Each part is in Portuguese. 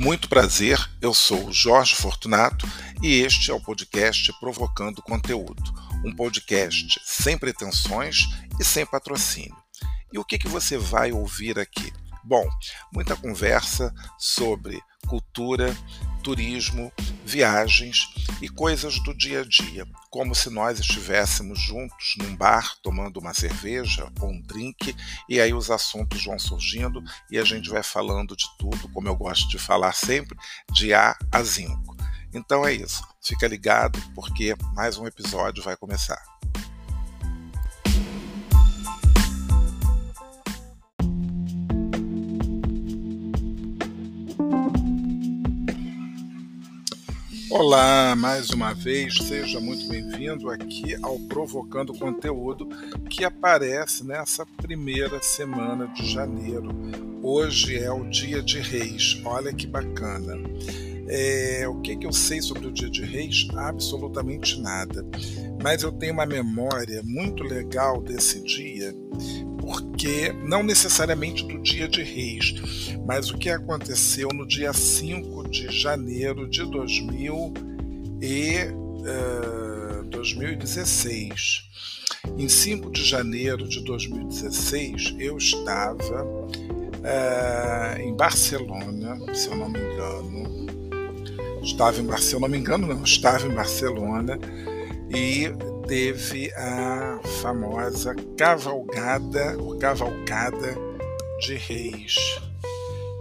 Muito prazer, eu sou Jorge Fortunato e este é o podcast Provocando Conteúdo, um podcast sem pretensões e sem patrocínio. E o que, que você vai ouvir aqui? Bom, muita conversa sobre cultura, turismo, viagens e coisas do dia a dia, como se nós estivéssemos juntos num bar tomando uma cerveja ou um drink, e aí os assuntos vão surgindo e a gente vai falando de tudo, como eu gosto de falar sempre, de A a Zinco. Então é isso, fica ligado porque mais um episódio vai começar. Olá, mais uma vez, seja muito bem-vindo aqui ao Provocando Conteúdo que aparece nessa primeira semana de janeiro. Hoje é o Dia de Reis, olha que bacana. É, o que, que eu sei sobre o Dia de Reis? Absolutamente nada. Mas eu tenho uma memória muito legal desse dia, porque não necessariamente do Dia de Reis, mas o que aconteceu no dia 5 de janeiro de 2000 e, uh, 2016. Em 5 de janeiro de 2016, eu estava uh, em Barcelona, se eu não me engano. Estava em Barcelona, se eu não me engano, não, estava em Barcelona e teve a famosa cavalgada, ou cavalcada de reis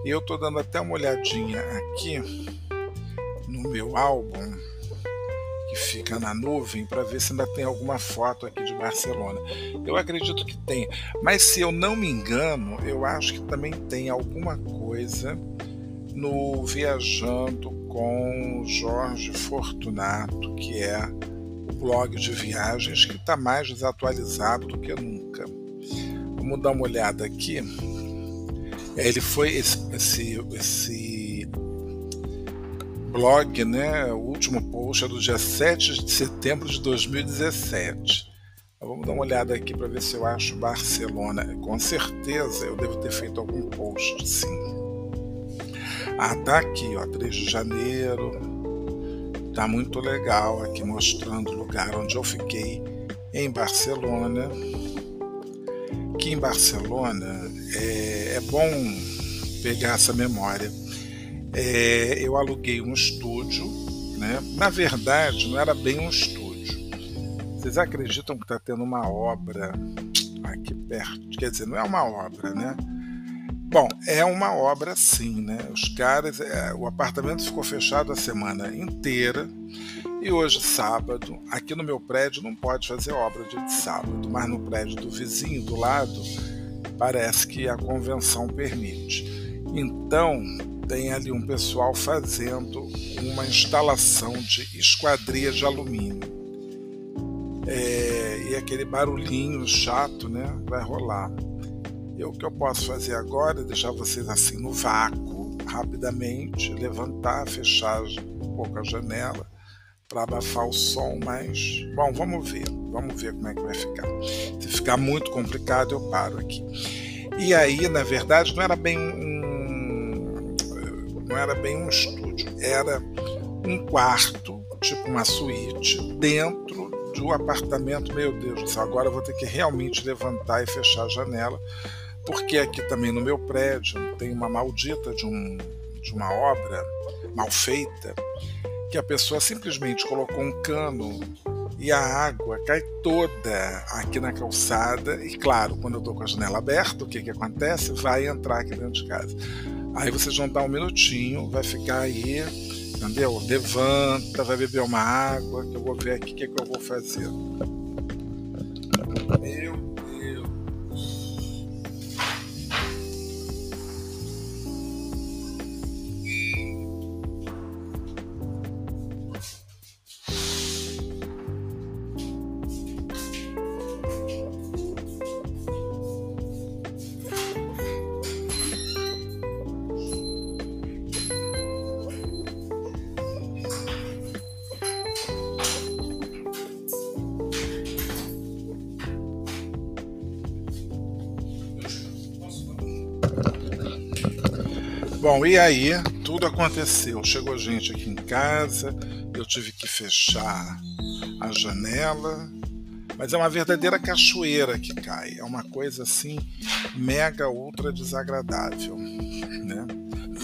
e eu estou dando até uma olhadinha aqui no meu álbum, que fica na nuvem, para ver se ainda tem alguma foto aqui de Barcelona. Eu acredito que tem, mas se eu não me engano, eu acho que também tem alguma coisa no Viajando com Jorge Fortunato, que é o blog de viagens que está mais desatualizado do que nunca. Vamos dar uma olhada aqui ele foi esse, esse, esse blog, né? O último post é do dia 7 de setembro de 2017. Vamos dar uma olhada aqui para ver se eu acho Barcelona. Com certeza eu devo ter feito algum post, sim. Ah, tá aqui, ó, 3 de janeiro. Tá muito legal aqui mostrando o lugar onde eu fiquei em Barcelona aqui em Barcelona é, é bom pegar essa memória. É, eu aluguei um estúdio, né? na verdade não era bem um estúdio. Vocês acreditam que está tendo uma obra aqui perto? Quer dizer, não é uma obra, né? Bom, é uma obra sim, né? Os caras, é, o apartamento ficou fechado a semana inteira e hoje, sábado, aqui no meu prédio não pode fazer obra de sábado, mas no prédio do vizinho do lado parece que a convenção permite. Então, tem ali um pessoal fazendo uma instalação de esquadria de alumínio. É, e aquele barulhinho chato né, vai rolar. E o que eu posso fazer agora é deixar vocês assim no vácuo, rapidamente, levantar, fechar um pouco a janela para abafar o som, mas bom, vamos ver, vamos ver como é que vai ficar. Se ficar muito complicado, eu paro aqui. E aí, na verdade, não era bem um, não era bem um estúdio, era um quarto, tipo uma suíte, dentro do apartamento. Meu Deus do céu, agora eu vou ter que realmente levantar e fechar a janela, porque aqui também no meu prédio tem uma maldita de, um, de uma obra mal feita que a pessoa simplesmente colocou um cano e a água cai toda aqui na calçada. E claro, quando eu estou com a janela aberta, o que, que acontece? Vai entrar aqui dentro de casa. Aí vocês vão dar um minutinho, vai ficar aí, entendeu? Levanta, vai beber uma água, que eu vou ver aqui o que, que eu vou fazer. E aí, tudo aconteceu. Chegou gente aqui em casa, eu tive que fechar a janela, mas é uma verdadeira cachoeira que cai. É uma coisa assim mega ultra desagradável, né?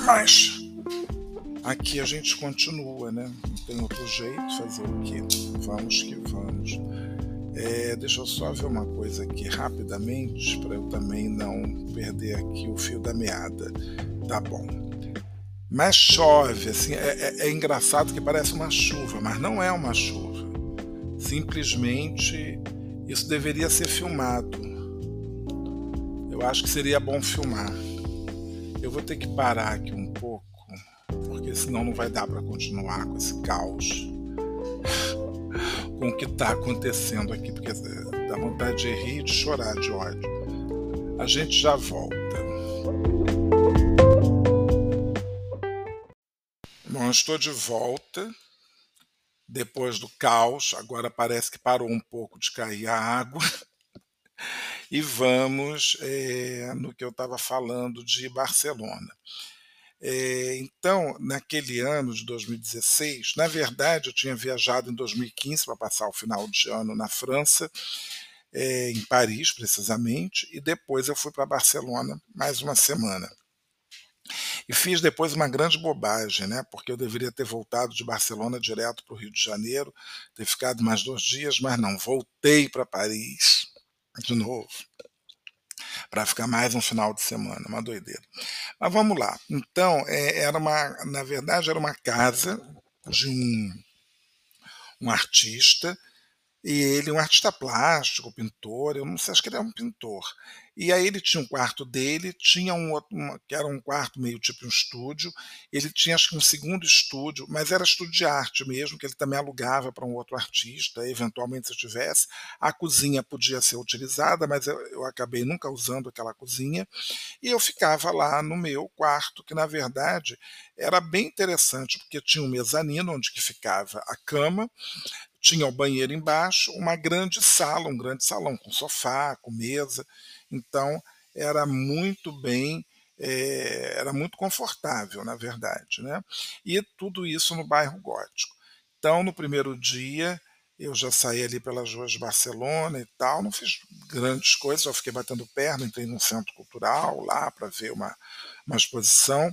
Mas aqui a gente continua, né? Não tem outro jeito, fazer o quê? Vamos que vamos. É, deixa eu só ver uma coisa aqui rapidamente para eu também não perder aqui o fio da meada. Tá bom. Mas chove, assim, é, é, é engraçado que parece uma chuva, mas não é uma chuva. Simplesmente isso deveria ser filmado. Eu acho que seria bom filmar. Eu vou ter que parar aqui um pouco, porque senão não vai dar para continuar com esse caos, com o que está acontecendo aqui, porque dá vontade de rir de chorar de ódio. A gente já volta. Bom, estou de volta depois do caos, agora parece que parou um pouco de cair a água. e vamos é, no que eu estava falando de Barcelona. É, então, naquele ano de 2016, na verdade, eu tinha viajado em 2015 para passar o final de ano na França, é, em Paris, precisamente, e depois eu fui para Barcelona mais uma semana. E fiz depois uma grande bobagem, né? porque eu deveria ter voltado de Barcelona direto para o Rio de Janeiro, ter ficado mais dois dias, mas não, voltei para Paris de novo, para ficar mais um final de semana, uma doideira. Mas vamos lá. Então, é, era uma, na verdade, era uma casa de um, um artista e ele, um artista plástico, pintor, eu não sei, acho que ele é um pintor. E aí ele tinha um quarto dele, tinha um outro, uma, que era um quarto meio tipo um estúdio. Ele tinha acho que um segundo estúdio, mas era estúdio de arte mesmo, que ele também alugava para um outro artista, eventualmente se tivesse. A cozinha podia ser utilizada, mas eu, eu acabei nunca usando aquela cozinha. E eu ficava lá no meu quarto, que na verdade era bem interessante, porque tinha um mezanino onde que ficava a cama, tinha o banheiro embaixo, uma grande sala, um grande salão com sofá, com mesa. Então era muito bem, é, era muito confortável, na verdade, né? E tudo isso no bairro Gótico. Então no primeiro dia eu já saí ali pelas ruas de Barcelona e tal, não fiz grandes coisas, só fiquei batendo perna, entrei num centro cultural lá para ver uma, uma exposição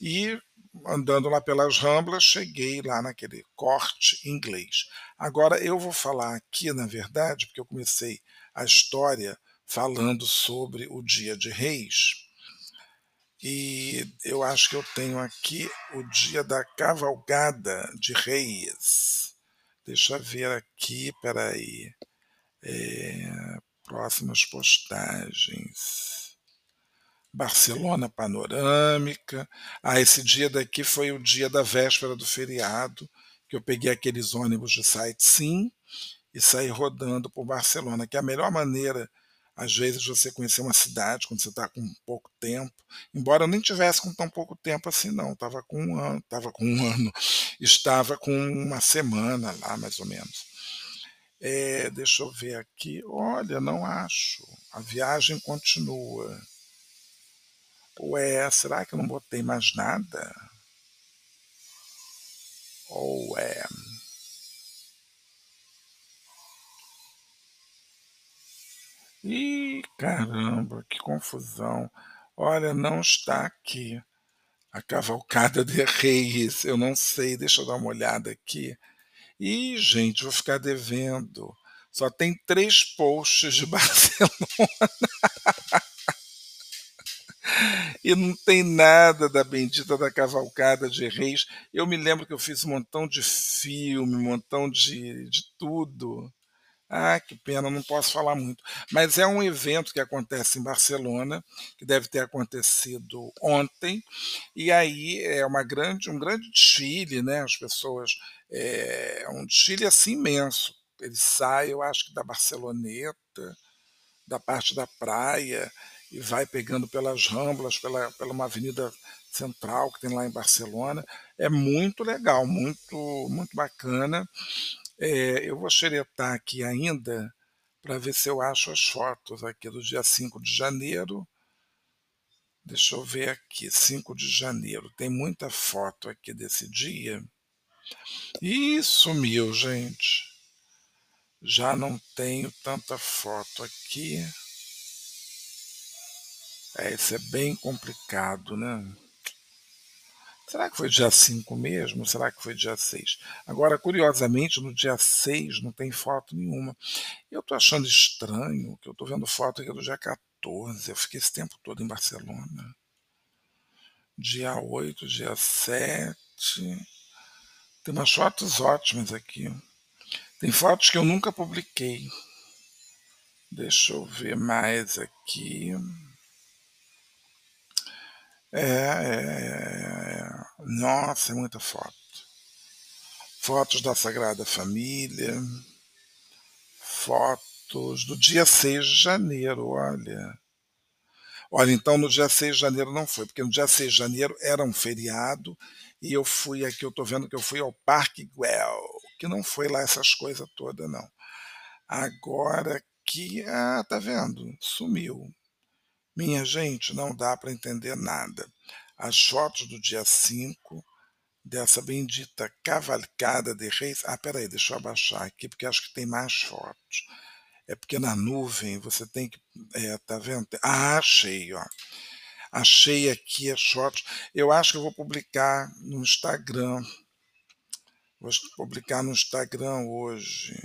e andando lá pelas Ramblas, cheguei lá naquele corte inglês. Agora eu vou falar aqui, na verdade, porque eu comecei a história falando sobre o Dia de Reis. E eu acho que eu tenho aqui o dia da cavalgada de Reis. Deixa eu ver aqui, peraí. É, próximas postagens. Barcelona panorâmica. Ah, esse dia daqui foi o dia da véspera do feriado, que eu peguei aqueles ônibus de sightseeing e saí rodando por Barcelona, que é a melhor maneira, às vezes, você conhecer uma cidade quando você está com pouco tempo. Embora eu nem tivesse com tão pouco tempo assim, não. Estava com um ano, estava com um ano, estava com uma semana lá, mais ou menos. É, deixa eu ver aqui. Olha, não acho. A viagem continua. Ué, será que eu não botei mais nada? Ou é. Ih, caramba, que confusão. Olha, não está aqui. A cavalcada de reis. Eu não sei, deixa eu dar uma olhada aqui. Ih, gente, vou ficar devendo. Só tem três posts de Barcelona e não tem nada da bendita da cavalcada de reis. Eu me lembro que eu fiz um montão de filme, um montão de, de tudo. Ah, que pena, não posso falar muito. Mas é um evento que acontece em Barcelona, que deve ter acontecido ontem, e aí é uma grande, um grande desfile, né? As pessoas. É um desfile assim imenso. Ele sai, eu acho que da Barceloneta, da parte da praia, e vai pegando pelas Ramblas, pela, pela uma avenida central que tem lá em Barcelona. É muito legal, muito, muito bacana. É, eu vou xeretar aqui ainda para ver se eu acho as fotos aqui do dia 5 de janeiro. Deixa eu ver aqui, 5 de janeiro. Tem muita foto aqui desse dia. Ih, sumiu, gente. Já não tenho tanta foto aqui. É, isso é bem complicado, né? Será que foi dia 5 mesmo? Será que foi dia 6? Agora, curiosamente, no dia 6 não tem foto nenhuma. Eu tô achando estranho que eu tô vendo foto aqui do dia 14. Eu fiquei esse tempo todo em Barcelona. Dia 8, dia 7. Tem umas fotos ótimas aqui. Tem fotos que eu nunca publiquei. Deixa eu ver mais aqui. É, é, é, nossa, é muita foto. Fotos da Sagrada Família. Fotos do dia 6 de janeiro, olha. Olha, então no dia 6 de janeiro não foi, porque no dia 6 de janeiro era um feriado e eu fui aqui, eu tô vendo que eu fui ao Parque Güell, que não foi lá essas coisas todas, não. Agora que, ah, tá vendo? Sumiu. Minha gente, não dá para entender nada. As fotos do dia 5, dessa bendita cavalcada de reis. Ah, peraí, deixa eu abaixar aqui, porque acho que tem mais fotos. É porque na nuvem você tem que. É, tá vendo? Ah, achei, ó. Achei aqui as fotos. Eu acho que eu vou publicar no Instagram. Vou publicar no Instagram hoje.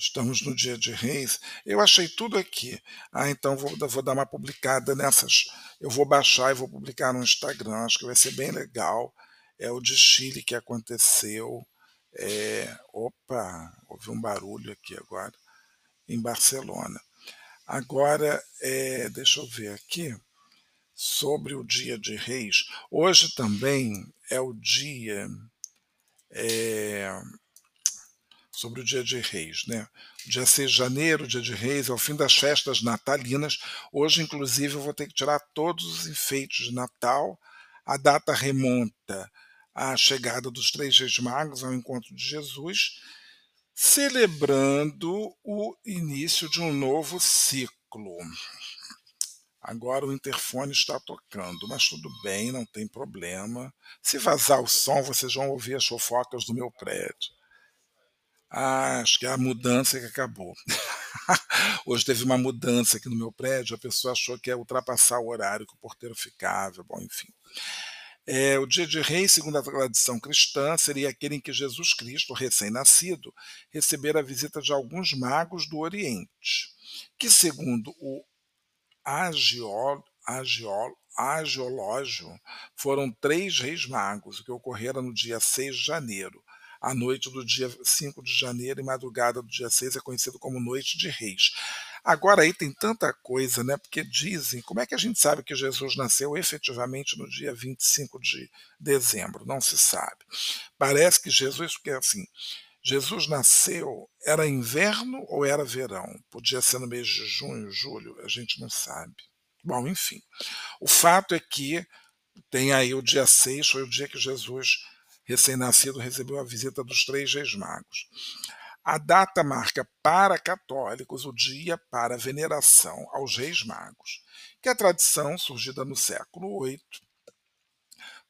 Estamos no dia de reis. Eu achei tudo aqui. Ah, então vou, vou dar uma publicada nessas. Eu vou baixar e vou publicar no Instagram. Acho que vai ser bem legal. É o de Chile que aconteceu. É, opa, houve um barulho aqui agora. Em Barcelona. Agora, é, deixa eu ver aqui. Sobre o dia de reis. Hoje também é o dia. É, sobre o Dia de Reis. Né? Dia 6 de janeiro, dia de Reis, é o fim das festas natalinas. Hoje, inclusive, eu vou ter que tirar todos os enfeites de Natal. A data remonta à chegada dos três reis magos ao encontro de Jesus, celebrando o início de um novo ciclo. Agora o interfone está tocando, mas tudo bem, não tem problema. Se vazar o som, vocês vão ouvir as fofocas do meu prédio. Ah, acho que é a mudança que acabou. Hoje teve uma mudança aqui no meu prédio, a pessoa achou que ia ultrapassar o horário que o porteiro ficava, bom, enfim. É, o dia de reis, segundo a tradição cristã, seria aquele em que Jesus Cristo, recém-nascido, recebera a visita de alguns magos do Oriente, que, segundo o agiol, agiol, agiológio, foram três reis magos, que ocorreram no dia 6 de janeiro, a noite do dia 5 de janeiro e madrugada do dia 6 é conhecido como Noite de Reis. Agora aí tem tanta coisa, né? Porque dizem, como é que a gente sabe que Jesus nasceu efetivamente no dia 25 de dezembro? Não se sabe. Parece que Jesus, porque assim, Jesus nasceu, era inverno ou era verão? Podia ser no mês de junho, julho, a gente não sabe. Bom, enfim. O fato é que tem aí o dia 6, foi o dia que Jesus recém-nascido recebeu a visita dos três reis magos. A data marca para católicos o dia para veneração aos reis magos, que a tradição, surgida no século VIII,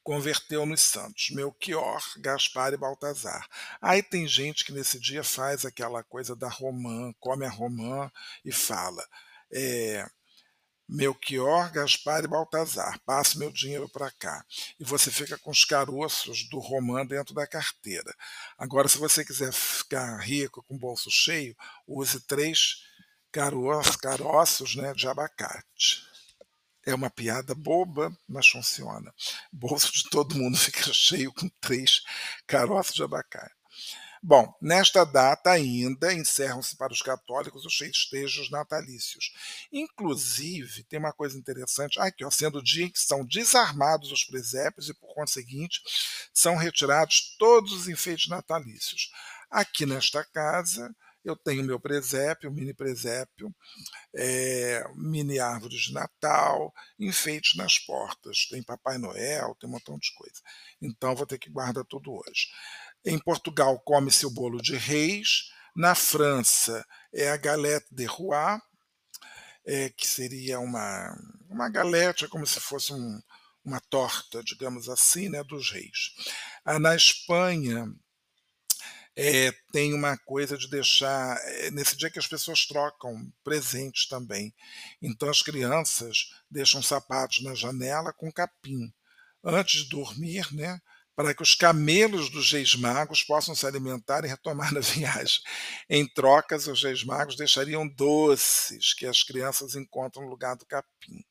converteu nos santos Melchior, Gaspar e Baltazar. Aí tem gente que nesse dia faz aquela coisa da romã, come a romã e fala. É, Melchior, Gaspar e Baltazar, passe meu dinheiro para cá. E você fica com os caroços do romã dentro da carteira. Agora, se você quiser ficar rico com o bolso cheio, use três caroços, caroços né, de abacate. É uma piada boba, mas funciona. O bolso de todo mundo fica cheio com três caroços de abacate. Bom, nesta data ainda encerram-se para os católicos os festejos natalícios. Inclusive, tem uma coisa interessante, aqui, ó, sendo o dia em que são desarmados os presépios e, por conseguinte, são retirados todos os enfeites natalícios. Aqui nesta casa, eu tenho meu presépio, mini presépio, é, mini árvores de Natal, enfeites nas portas. Tem Papai Noel, tem um montão de coisa. Então vou ter que guardar tudo hoje. Em Portugal come-se o bolo de reis. Na França é a galette de roi, é, que seria uma, Uma galete é como se fosse um, uma torta, digamos assim, né, dos reis. Ah, na Espanha, é, tem uma coisa de deixar. É, nesse dia que as pessoas trocam presentes também. Então as crianças deixam sapatos na janela com capim. Antes de dormir, né? Para que os camelos dos reis magos possam se alimentar e retomar a viagem. Em trocas, os reis magos deixariam doces que as crianças encontram no lugar do capim.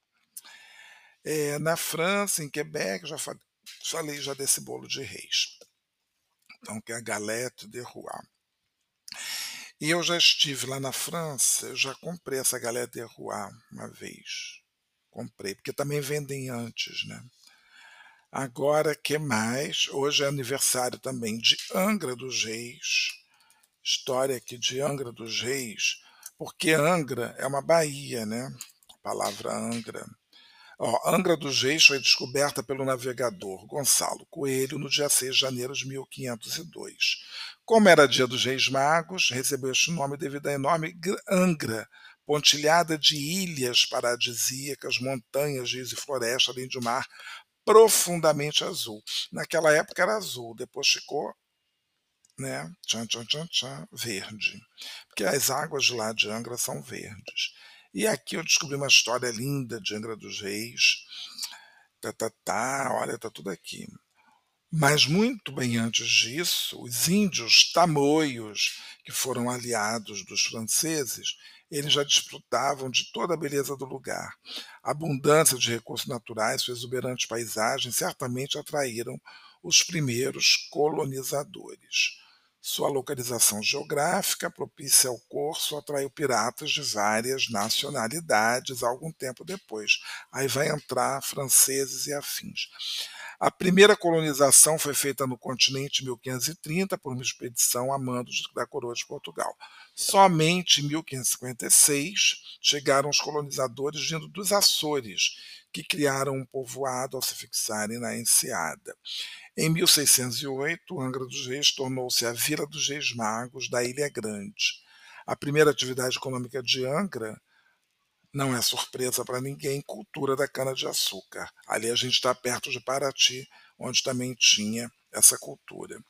É, na França, em Quebec, já falei, já desse bolo de reis então, que é a Galette de Rouen. E eu já estive lá na França, eu já comprei essa Galette de Rouen uma vez. Comprei, porque também vendem antes, né? Agora, que mais? Hoje é aniversário também de Angra dos Reis. História aqui de Angra dos Reis, porque Angra é uma baía, né? A palavra Angra. Ó, Angra dos Reis foi descoberta pelo navegador Gonçalo Coelho no dia 6 de janeiro de 1502. Como era dia dos Reis Magos, recebeu este nome devido à enorme Angra, pontilhada de ilhas paradisíacas, montanhas, rios e floresta, além de um mar profundamente azul. Naquela época era azul, depois ficou né, tchan, tchan, tchan, tchan, verde, porque as águas de lá de Angra são verdes. E aqui eu descobri uma história linda de Angra dos Reis. Tá, tá, tá, olha, tá tudo aqui. Mas muito bem antes disso, os índios tamoios, que foram aliados dos franceses, eles já desfrutavam de toda a beleza do lugar. A abundância de recursos naturais, suas exuberantes paisagens certamente atraíram os primeiros colonizadores. Sua localização geográfica, propícia ao curso, atraiu piratas de várias nacionalidades algum tempo depois. Aí vai entrar franceses e afins. A primeira colonização foi feita no continente em 1530 por uma expedição a mando da coroa de Portugal. Somente em 1556 chegaram os colonizadores vindo dos Açores, que criaram um povoado ao se fixarem na enseada. Em 1608, Angra dos Reis tornou-se a Vila dos Reis Magos da Ilha Grande. A primeira atividade econômica de Angra não é surpresa para ninguém, cultura da cana-de-açúcar. Ali a gente está perto de Paraty, onde também tinha essa cultura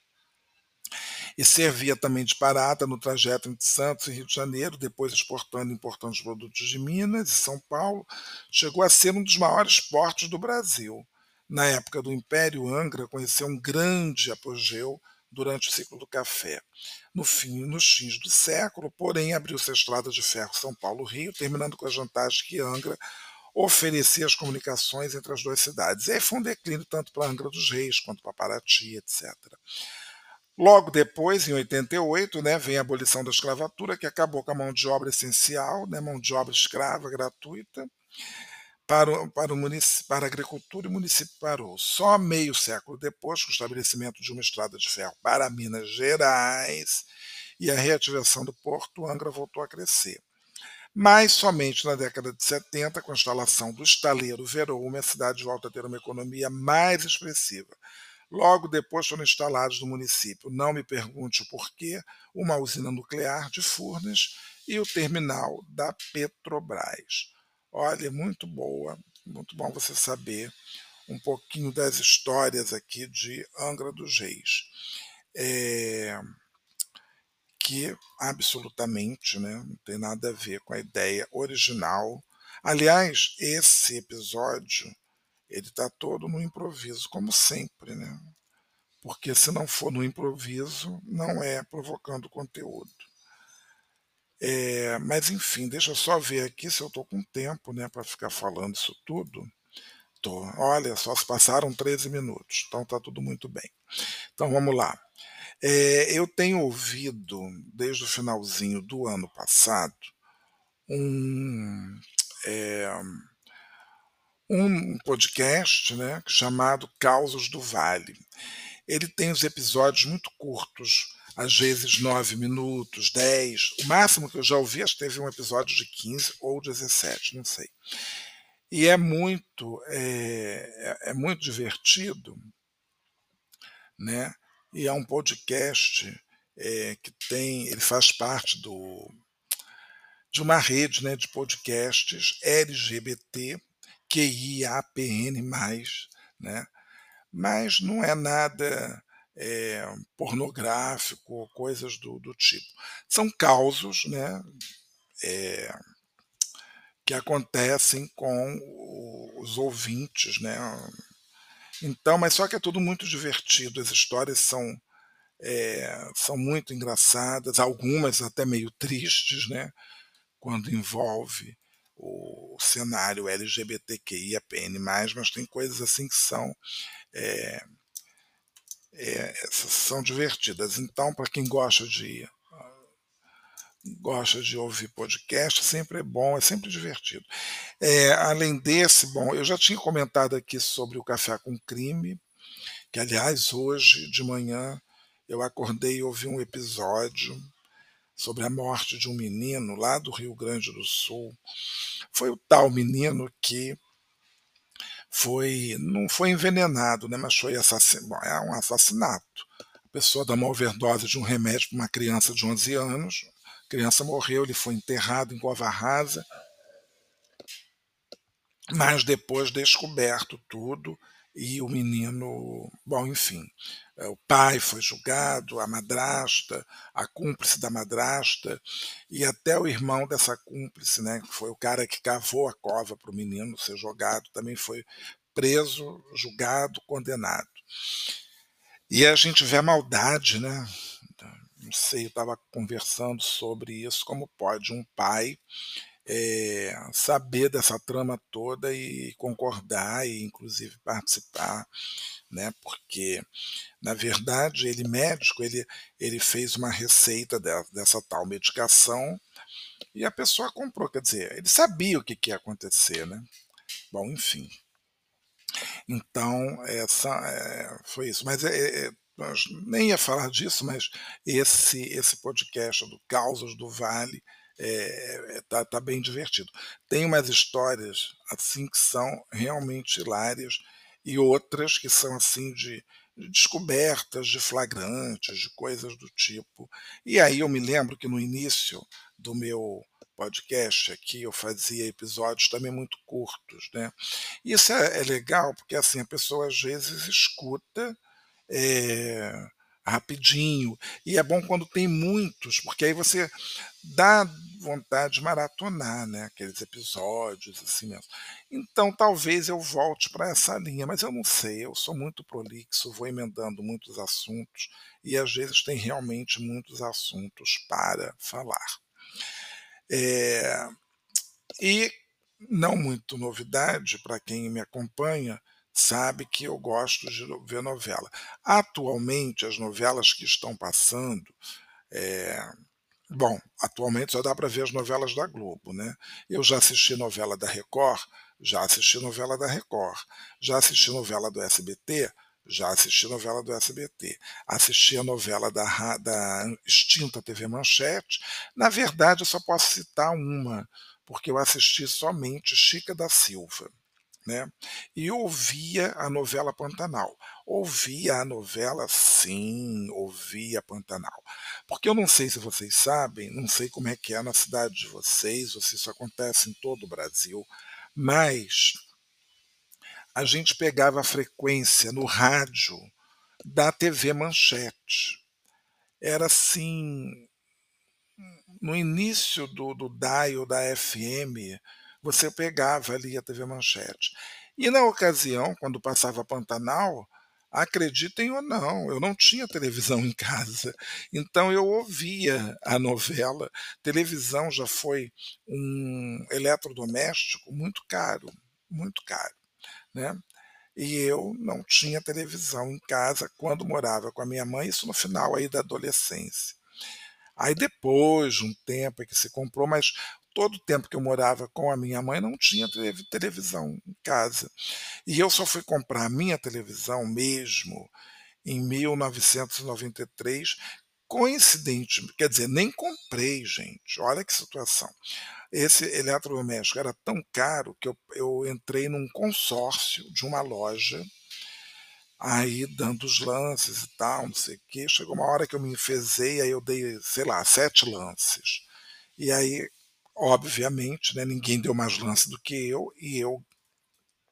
e servia também de parada no trajeto entre Santos e Rio de Janeiro, depois exportando e importando os produtos de Minas e São Paulo, chegou a ser um dos maiores portos do Brasil. Na época do Império, Angra conheceu um grande apogeu durante o ciclo do café. No fim, nos fins do século, porém, abriu-se a estrada de ferro São Paulo-Rio, terminando com as vantagens que Angra oferecia as comunicações entre as duas cidades. E aí foi um declínio tanto para Angra dos Reis quanto para Paraty, etc. Logo depois, em 88, né, vem a abolição da escravatura, que acabou com a mão de obra essencial, né, mão de obra escrava gratuita, para, o, para, o para a agricultura e o município parou. Só meio século depois, com o estabelecimento de uma estrada de ferro para Minas Gerais e a reativação do porto, Angra voltou a crescer. Mas somente na década de 70, com a instalação do estaleiro Veroume, a cidade volta a ter uma economia mais expressiva Logo depois foram instalados no município, não me pergunte o porquê, uma usina nuclear de Furnas e o terminal da Petrobras. Olha, muito boa, muito bom você saber um pouquinho das histórias aqui de Angra dos Reis. É, que absolutamente né, não tem nada a ver com a ideia original. Aliás, esse episódio ele está todo no improviso, como sempre, né? Porque se não for no improviso, não é provocando conteúdo. É, mas enfim, deixa eu só ver aqui se eu estou com tempo né, para ficar falando isso tudo. Tô. Olha, só se passaram 13 minutos, então está tudo muito bem. Então vamos lá. É, eu tenho ouvido, desde o finalzinho do ano passado, um. É, um podcast né, chamado Causos do Vale. Ele tem os episódios muito curtos, às vezes 9 minutos, 10. O máximo que eu já ouvi, acho que teve um episódio de 15 ou 17, não sei. E é muito, é, é, é muito divertido, né? E é um podcast é, que tem, ele faz parte do, de uma rede né, de podcasts LGBT QIAPN+, né? mas não é nada é, pornográfico ou coisas do, do, tipo. São causos né, é, que acontecem com os ouvintes. Né? Então, mas só que é tudo muito divertido, as histórias são, é, são muito engraçadas, algumas até meio tristes, né? quando envolve o cenário LGBTQIAPN+, mas tem coisas assim que são é, é, são divertidas. Então, para quem gosta de gosta de ouvir podcast, sempre é bom, é sempre divertido. É, além desse, bom, eu já tinha comentado aqui sobre o Café com Crime, que aliás hoje de manhã eu acordei e ouvi um episódio sobre a morte de um menino lá do Rio Grande do Sul. Foi o tal menino que foi não foi envenenado, né, mas foi assassinado, é um assassinato. A pessoa dá uma overdose de um remédio para uma criança de 11 anos, a criança morreu, ele foi enterrado em cova rasa, mas depois descoberto tudo e o menino, bom, enfim, é, o pai foi julgado, a madrasta, a cúmplice da madrasta e até o irmão dessa cúmplice, né, que foi o cara que cavou a cova para o menino ser jogado, também foi preso, julgado, condenado. E a gente vê a maldade, né? Não sei, eu estava conversando sobre isso, como pode um pai é, saber dessa trama toda e concordar e inclusive participar, né? Porque na verdade ele médico ele ele fez uma receita dessa, dessa tal medicação e a pessoa comprou, quer dizer, ele sabia o que, que ia acontecer, né? Bom, enfim. Então essa é, foi isso, mas é, nem ia falar disso, mas esse esse podcast do Causas do Vale é, é, tá, tá bem divertido. Tem umas histórias assim que são realmente hilárias e outras que são assim de, de descobertas, de flagrantes, de coisas do tipo. E aí eu me lembro que no início do meu podcast aqui eu fazia episódios também muito curtos, né? Isso é, é legal porque assim a pessoa às vezes escuta é, rapidinho e é bom quando tem muitos, porque aí você dá vontade de maratonar, né, aqueles episódios assim mesmo. Então talvez eu volte para essa linha, mas eu não sei, eu sou muito prolixo, vou emendando muitos assuntos e às vezes tem realmente muitos assuntos para falar. É, e não muito novidade para quem me acompanha, sabe que eu gosto de ver novela. Atualmente, as novelas que estão passando, é, Bom, atualmente só dá para ver as novelas da Globo, né? Eu já assisti novela da Record, já assisti novela da Record, já assisti novela do SBT, já assisti novela do SBT, assisti a novela da, da extinta TV Manchete. Na verdade, eu só posso citar uma, porque eu assisti somente Chica da Silva. Né? E ouvia a novela Pantanal. Ouvia a novela, sim, ouvia Pantanal. Porque eu não sei se vocês sabem, não sei como é que é na cidade de vocês, ou se isso acontece em todo o Brasil, mas a gente pegava a frequência no rádio da TV Manchete. Era assim, no início do, do dial da FM, você pegava ali a TV Manchete. E na ocasião, quando passava Pantanal, acreditem ou não, eu não tinha televisão em casa. Então eu ouvia a novela. Televisão já foi um eletrodoméstico muito caro, muito caro, né? E eu não tinha televisão em casa quando morava com a minha mãe, isso no final aí da adolescência. Aí depois de um tempo é que se comprou, mas todo o tempo que eu morava com a minha mãe não tinha televisão em casa. E eu só fui comprar a minha televisão mesmo em 1993, coincidentemente, quer dizer, nem comprei, gente. Olha que situação. Esse eletrodoméstico era tão caro que eu, eu entrei num consórcio de uma loja aí dando os lances e tal, não sei o quê. Chegou uma hora que eu me enfezei, aí eu dei, sei lá, sete lances. E aí obviamente, né, ninguém deu mais lance do que eu, e eu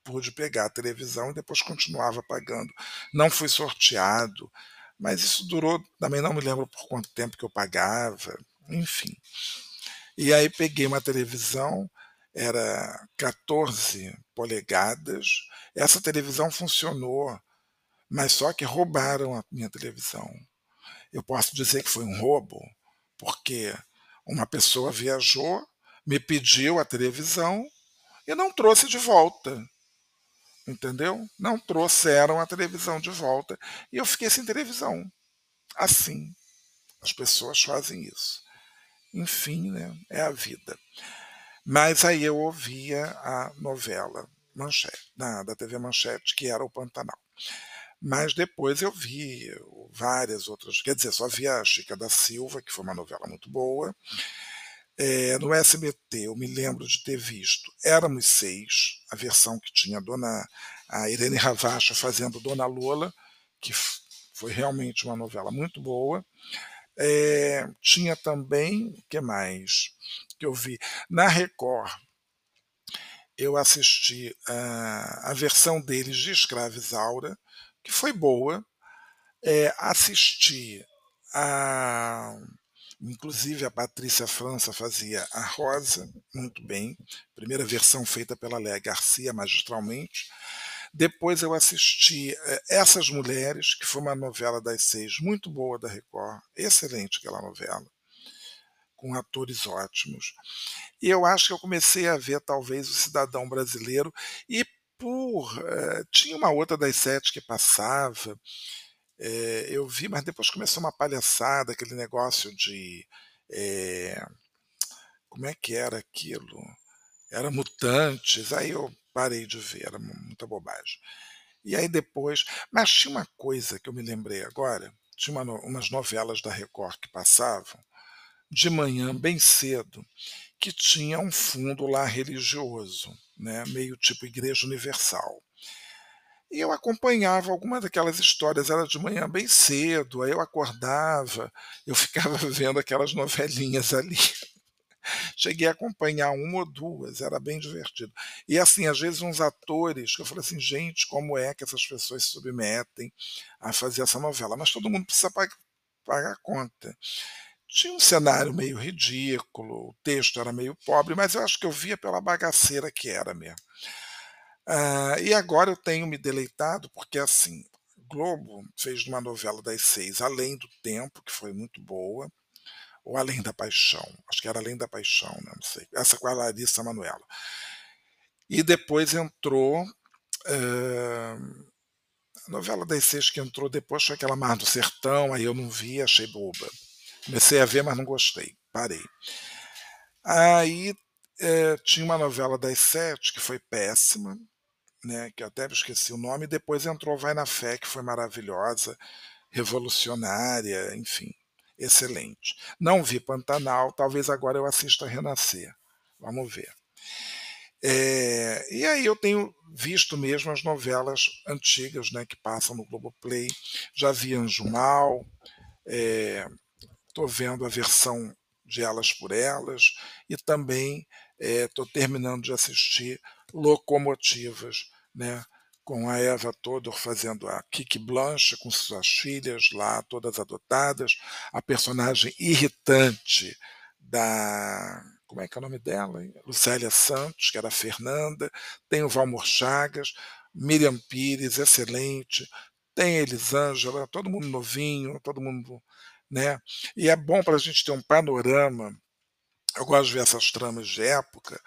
pude pegar a televisão e depois continuava pagando. Não fui sorteado, mas isso durou, também não me lembro por quanto tempo que eu pagava, enfim. E aí peguei uma televisão, era 14 polegadas. Essa televisão funcionou, mas só que roubaram a minha televisão. Eu posso dizer que foi um roubo, porque uma pessoa viajou, me pediu a televisão e não trouxe de volta. Entendeu? Não trouxeram a televisão de volta. E eu fiquei sem televisão. Assim. As pessoas fazem isso. Enfim, né? é a vida. Mas aí eu ouvia a novela Manchete, da, da TV Manchete, que era o Pantanal. Mas depois eu vi várias outras, quer dizer, só vi a Chica da Silva, que foi uma novela muito boa. É, no SBT, eu me lembro de ter visto Éramos Seis, a versão que tinha a dona a Irene Ravacha fazendo Dona Lola, que foi realmente uma novela muito boa. É, tinha também, o que mais que eu vi? Na Record, eu assisti a, a versão deles de Escrava Isaura, que foi boa. É, assisti a Inclusive a Patrícia França fazia a Rosa muito bem, primeira versão feita pela Léa Garcia magistralmente. Depois eu assisti eh, Essas Mulheres, que foi uma novela das seis, muito boa da Record, excelente aquela novela, com atores ótimos. E eu acho que eu comecei a ver talvez o Cidadão Brasileiro e por uh, tinha uma outra das sete que passava é, eu vi, mas depois começou uma palhaçada, aquele negócio de. É, como é que era aquilo? Era mutantes, aí eu parei de ver, era muita bobagem. E aí depois. Mas tinha uma coisa que eu me lembrei agora: tinha uma, umas novelas da Record que passavam de manhã, bem cedo, que tinha um fundo lá religioso, né, meio tipo Igreja Universal. E eu acompanhava alguma daquelas histórias, era de manhã bem cedo, aí eu acordava, eu ficava vendo aquelas novelinhas ali. Cheguei a acompanhar uma ou duas, era bem divertido. E assim, às vezes uns atores, que eu falei assim, gente, como é que essas pessoas se submetem a fazer essa novela? Mas todo mundo precisa pagar, pagar conta. Tinha um cenário meio ridículo, o texto era meio pobre, mas eu acho que eu via pela bagaceira que era mesmo. Uh, e agora eu tenho me deleitado, porque assim, Globo fez uma novela das seis, Além do Tempo, que foi muito boa, ou Além da Paixão, acho que era Além da Paixão, né? não sei, essa com a Larissa Manoela. E depois entrou. Uh, a novela das seis que entrou depois foi aquela Mar do Sertão, aí eu não vi, achei boba. Comecei a ver, mas não gostei, parei. Aí é, tinha uma novela das sete que foi péssima, né, que eu até esqueci o nome, e depois entrou Vai na Fé, que foi maravilhosa, revolucionária, enfim, excelente. Não vi Pantanal, talvez agora eu assista Renascer. Vamos ver. É, e aí eu tenho visto mesmo as novelas antigas né, que passam no Globoplay. Já vi Anjo Mal, estou é, vendo a versão de Elas por Elas e também estou é, terminando de assistir locomotivas, né? com a Eva Todor fazendo a Kiki Blanche com suas filhas lá, todas adotadas, a personagem irritante da. Como é que é o nome dela? Hein? Lucélia Santos, que era a Fernanda, tem o Valmor Chagas, Miriam Pires, excelente, tem a Elisângela, todo mundo novinho, todo mundo. Né? E é bom para a gente ter um panorama. Eu gosto de ver essas tramas de época,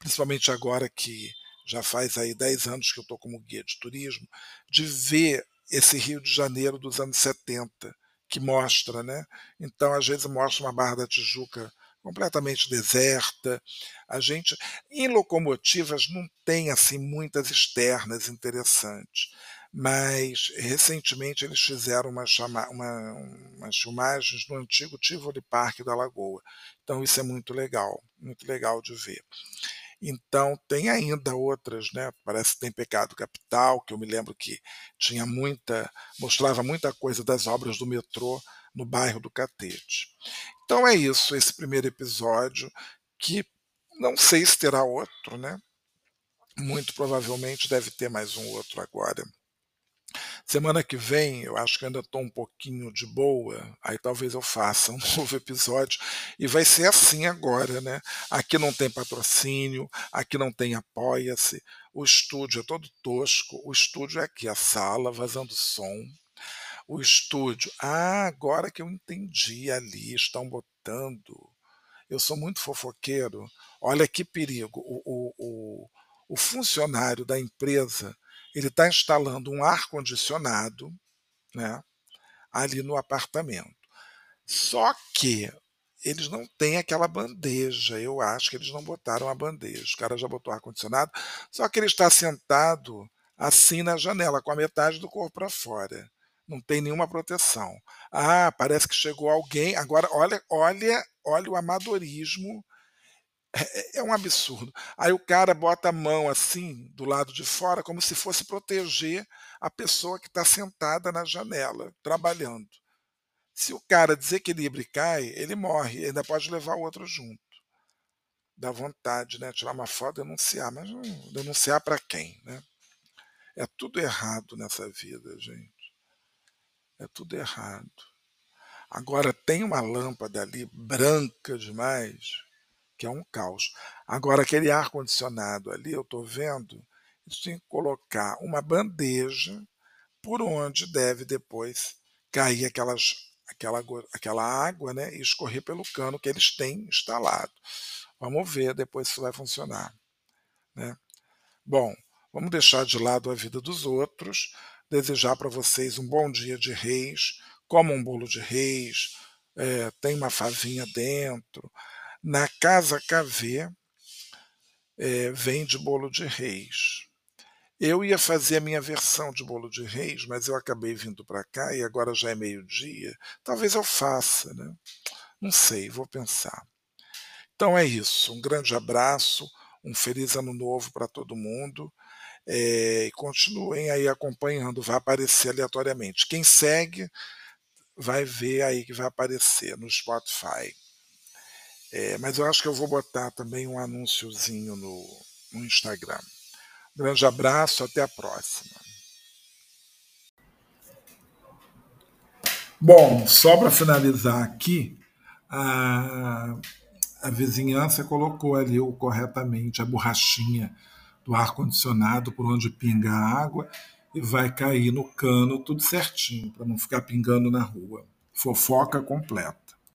principalmente agora que já faz aí 10 anos que eu estou como guia de turismo, de ver esse Rio de Janeiro dos anos 70, que mostra, né? Então, às vezes mostra uma Barra da Tijuca completamente deserta. A gente em locomotivas não tem assim muitas externas interessantes, mas recentemente eles fizeram uma, chama, uma, umas filmagens no antigo Tivoli Parque da Lagoa. Então isso é muito legal, muito legal de ver. Então, tem ainda outras, né? Parece que tem Pecado Capital, que eu me lembro que tinha muita, mostrava muita coisa das obras do metrô no bairro do Catete. Então é isso, esse primeiro episódio, que não sei se terá outro, né? muito provavelmente deve ter mais um outro agora. Semana que vem, eu acho que ainda estou um pouquinho de boa, aí talvez eu faça um novo episódio. E vai ser assim agora, né? Aqui não tem patrocínio, aqui não tem apoia-se, o estúdio é todo tosco, o estúdio é aqui, a sala vazando som. O estúdio, ah, agora que eu entendi ali, estão botando. Eu sou muito fofoqueiro. Olha que perigo. O, o, o, o funcionário da empresa ele está instalando um ar condicionado, né, ali no apartamento. Só que eles não têm aquela bandeja. Eu acho que eles não botaram a bandeja. O cara já botou ar condicionado, só que ele está sentado assim na janela, com a metade do corpo para fora. Não tem nenhuma proteção. Ah, parece que chegou alguém. Agora, olha, olha, olha o amadorismo é, é, um absurdo. Aí o cara bota a mão assim do lado de fora, como se fosse proteger a pessoa que está sentada na janela, trabalhando. Se o cara desequilibra e cai, ele morre, ainda pode levar o outro junto. Dá vontade, né? Tirar uma foto, denunciar, mas denunciar para quem, né? É tudo errado nessa vida, gente. É tudo errado. Agora tem uma lâmpada ali branca demais que é um caos. Agora, aquele ar-condicionado ali, eu estou vendo, eles têm que colocar uma bandeja por onde deve depois cair aquelas, aquela, aquela água né, e escorrer pelo cano que eles têm instalado. Vamos ver depois se vai funcionar. Né? Bom, vamos deixar de lado a vida dos outros, desejar para vocês um bom dia de reis, como um bolo de reis, é, tem uma favinha dentro, na Casa KV é, vende bolo de reis. Eu ia fazer a minha versão de bolo de reis, mas eu acabei vindo para cá e agora já é meio-dia. Talvez eu faça, né? Não sei, vou pensar. Então é isso. Um grande abraço, um feliz ano novo para todo mundo. É, e continuem aí acompanhando, vai aparecer aleatoriamente. Quem segue vai ver aí que vai aparecer no Spotify. É, mas eu acho que eu vou botar também um anúnciozinho no, no Instagram. grande abraço, até a próxima. Bom, só para finalizar aqui, a, a vizinhança colocou ali o, corretamente a borrachinha do ar-condicionado por onde pinga a água e vai cair no cano tudo certinho, para não ficar pingando na rua. Fofoca completa.